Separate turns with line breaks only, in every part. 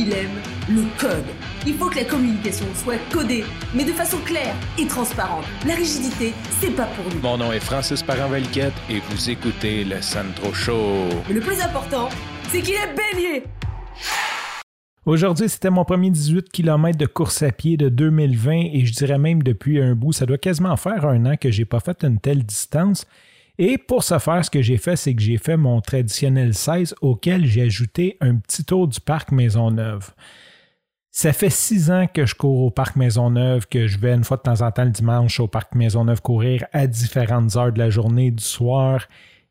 il aime le code. Il faut que la communication soit codée, mais de façon claire et transparente. La rigidité, c'est pas pour nous.
Mon nom est Francis Parent-Valquette et vous écoutez le Sandro Show.
Mais le plus important, c'est qu'il est bélier.
Aujourd'hui, c'était mon premier 18 km de course à pied de 2020 et je dirais même depuis un bout, ça doit quasiment faire un an que j'ai pas fait une telle distance. Et pour ce faire, ce que j'ai fait, c'est que j'ai fait mon traditionnel 16 auquel j'ai ajouté un petit tour du parc Maisonneuve. Ça fait six ans que je cours au parc Maisonneuve, que je vais une fois de temps en temps le dimanche au parc Maisonneuve courir à différentes heures de la journée, du soir,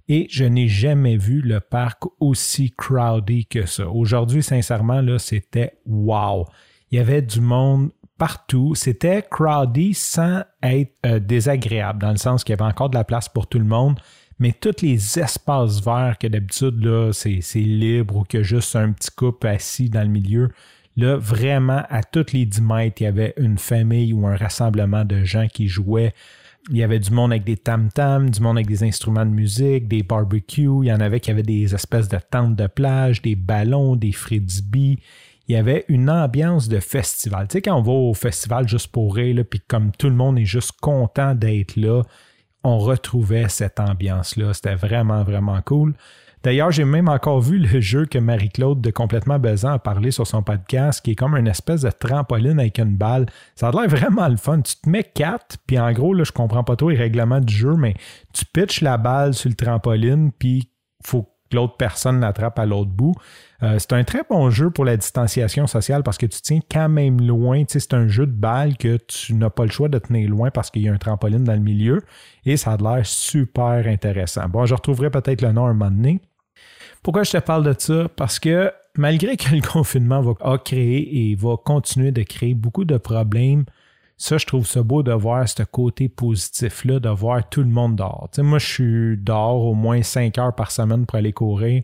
et je n'ai jamais vu le parc aussi crowded que ça. Aujourd'hui, sincèrement, là, c'était wow. Il y avait du monde partout. C'était crowded sans être euh, désagréable, dans le sens qu'il y avait encore de la place pour tout le monde. Mais tous les espaces verts que d'habitude, là, c'est, c'est libre ou que juste un petit couple assis dans le milieu, là, vraiment, à tous les 10 mètres, il y avait une famille ou un rassemblement de gens qui jouaient il y avait du monde avec des tam-tams, du monde avec des instruments de musique, des barbecues. Il y en avait qui avaient des espèces de tentes de plage, des ballons, des frisbees. Il y avait une ambiance de festival. Tu sais, quand on va au festival juste pour rire, puis comme tout le monde est juste content d'être là, on retrouvait cette ambiance-là. C'était vraiment, vraiment cool. D'ailleurs, j'ai même encore vu le jeu que Marie-Claude de Complètement Besan a parlé sur son podcast, qui est comme une espèce de trampoline avec une balle. Ça a l'air vraiment le fun. Tu te mets quatre, puis en gros, là, je comprends pas trop les règlements du jeu, mais tu pitches la balle sur le trampoline, puis faut l'autre personne l'attrape à l'autre bout. Euh, c'est un très bon jeu pour la distanciation sociale parce que tu tiens quand même loin. C'est un jeu de balle que tu n'as pas le choix de tenir loin parce qu'il y a un trampoline dans le milieu et ça a l'air super intéressant. Bon, je retrouverai peut-être le nom un moment donné. Pourquoi je te parle de ça? Parce que malgré que le confinement va, a créé et va continuer de créer beaucoup de problèmes, ça, je trouve ça beau de voir ce côté positif-là, de voir tout le monde dehors. Moi, je suis dehors au moins cinq heures par semaine pour aller courir.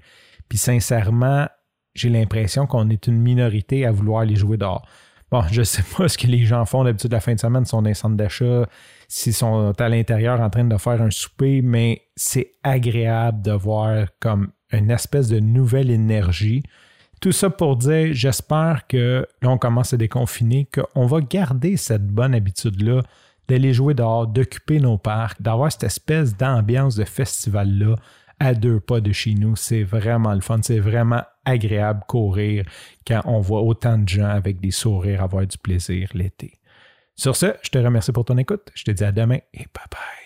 Puis sincèrement, j'ai l'impression qu'on est une minorité à vouloir aller jouer dehors. Bon, je sais pas ce que les gens font d'habitude la fin de semaine, sont dans les centres d'achat, s'ils sont à l'intérieur en train de faire un souper, mais c'est agréable de voir comme une espèce de nouvelle énergie. Tout ça pour dire, j'espère que là, on commence à déconfiner, qu'on va garder cette bonne habitude-là d'aller jouer dehors, d'occuper nos parcs, d'avoir cette espèce d'ambiance de festival-là à deux pas de chez nous. C'est vraiment le fun. C'est vraiment agréable courir quand on voit autant de gens avec des sourires avoir du plaisir l'été. Sur ce, je te remercie pour ton écoute. Je te dis à demain et bye bye.